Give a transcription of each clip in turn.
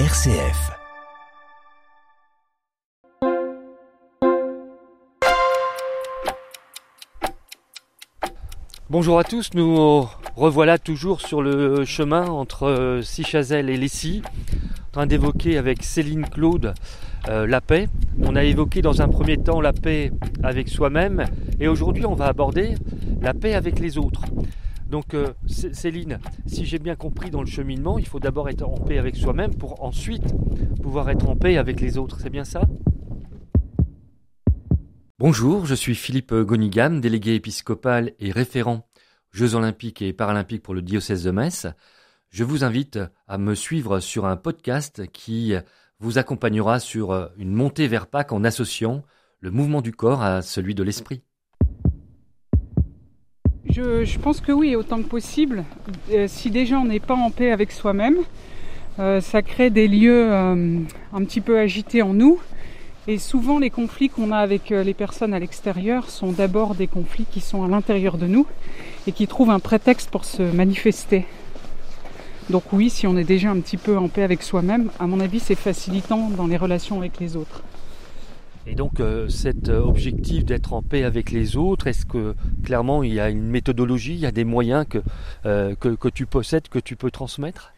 RCF. Bonjour à tous, nous revoilà toujours sur le chemin entre Sichazel et Lessy, en train d'évoquer avec Céline Claude euh, la paix. On a évoqué dans un premier temps la paix avec soi-même et aujourd'hui on va aborder la paix avec les autres. Donc euh, Céline, si j'ai bien compris dans le cheminement, il faut d'abord être en paix avec soi-même pour ensuite pouvoir être en paix avec les autres. C'est bien ça? Bonjour, je suis Philippe Gonigan, délégué épiscopal et référent Jeux olympiques et paralympiques pour le diocèse de Metz. Je vous invite à me suivre sur un podcast qui vous accompagnera sur une montée vers Pâques en associant le mouvement du corps à celui de l'esprit. Je, pense que oui, autant que possible. Euh, si déjà on n'est pas en paix avec soi-même, euh, ça crée des lieux euh, un petit peu agités en nous. Et souvent les conflits qu'on a avec les personnes à l'extérieur sont d'abord des conflits qui sont à l'intérieur de nous et qui trouvent un prétexte pour se manifester. Donc oui, si on est déjà un petit peu en paix avec soi-même, à mon avis c'est facilitant dans les relations avec les autres. Et donc euh, cet euh, objectif d'être en paix avec les autres, est-ce que clairement il y a une méthodologie, il y a des moyens que, euh, tu possèdes, que tu peux transmettre?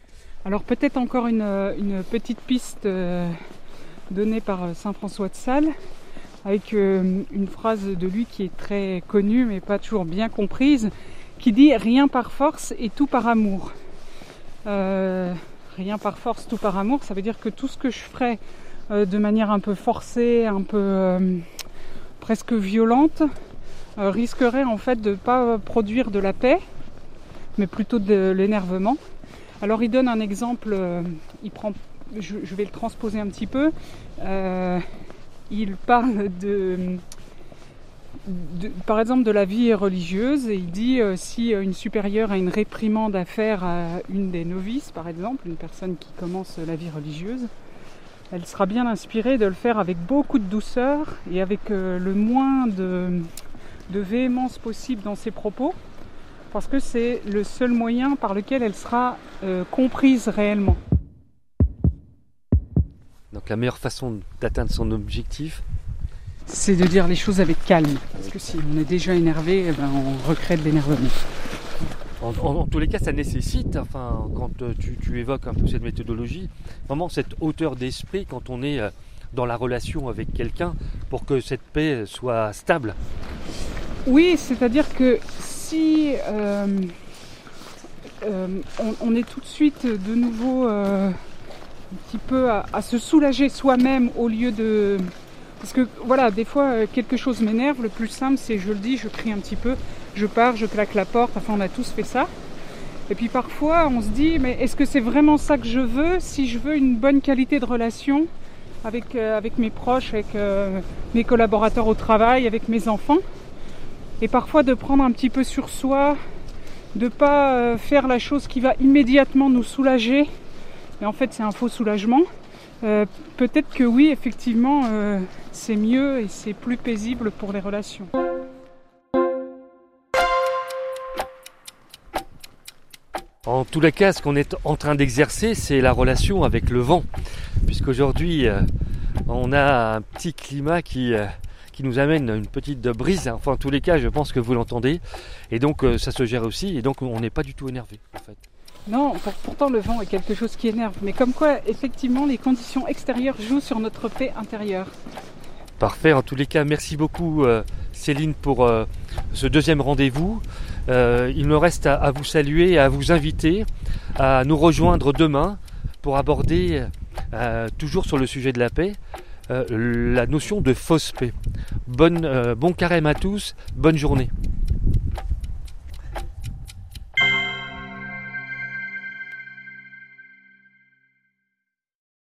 Alors peut-être encore une, petite piste donnée par Saint François de Sales, avec une phrase de lui qui est très connue mais pas toujours bien comprise, qui dit rien par force et tout par amour. rien par force, tout par amour, ça veut dire que tout ce que je ferai de manière un peu forcée, un peu euh, presque violente, euh, risquerait en fait de ne pas produire de la paix, mais plutôt de l'énervement. Alors il donne un exemple, il prend, je, vais le transposer un petit peu. il parle de, par exemple de la vie religieuse et il dit si une supérieure a une réprimande à faire à une des novices, par exemple, une personne qui commence la vie religieuse, elle sera bien inspirée de le faire avec beaucoup de douceur et avec euh, le moins de, véhémence possible dans ses propos, parce que c'est le seul moyen par lequel elle sera euh, comprise réellement. Donc la meilleure façon d'atteindre son objectif C'est de dire les choses avec calme, parce que si on est déjà énervé, eh ben, on recrée de l'énervement. En, tous les cas, ça nécessite, enfin, quand euh, tu, évoques un peu cette méthodologie, vraiment cette hauteur d'esprit quand on est euh, dans la relation avec quelqu'un pour que cette paix soit stable. Oui, c'est-à-dire que si euh, on, est tout de suite de nouveau un petit peu à, à se soulager soi-même au lieu de... Parce que voilà, des fois quelque chose m'énerve, le plus simple c'est je le dis, je crie un petit peu, je pars, je claque la porte, enfin on a tous fait ça. Et puis parfois on se dit mais est-ce que c'est vraiment ça que je veux si je veux une bonne qualité de relation avec, euh, avec mes proches, avec euh, mes collaborateurs au travail, avec mes enfants? Et parfois de prendre un petit peu sur soi, de ne pas euh, faire la chose qui va immédiatement nous soulager. Mais en fait c'est un faux soulagement. Peut-être que oui, effectivement, c'est mieux et c'est plus paisible pour les relations. En tous les cas, ce qu'on est en train d'exercer, c'est la relation avec le vent. Puisqu'aujourd'hui, euh, on a un petit climat qui, euh, nous amène une petite brise. Enfin, en tous les cas, je pense que vous l'entendez. Et donc, euh, ça se gère aussi. Et donc, on n'est pas du tout énervé, en fait. Non, pourtant le vent est quelque chose qui énerve. Mais comme quoi, effectivement, les conditions extérieures jouent sur notre paix intérieure. Parfait. En tous les cas, merci beaucoup Céline pour ce deuxième rendez-vous. Euh, il me reste à, vous saluer et à vous inviter à nous rejoindre demain pour aborder, euh, toujours sur le sujet de la paix, euh, la notion de fausse paix. Bon carême à tous, bonne journée.